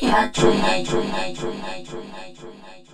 Yeah, true, true, true, true, true, true, true, true.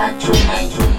Thank you.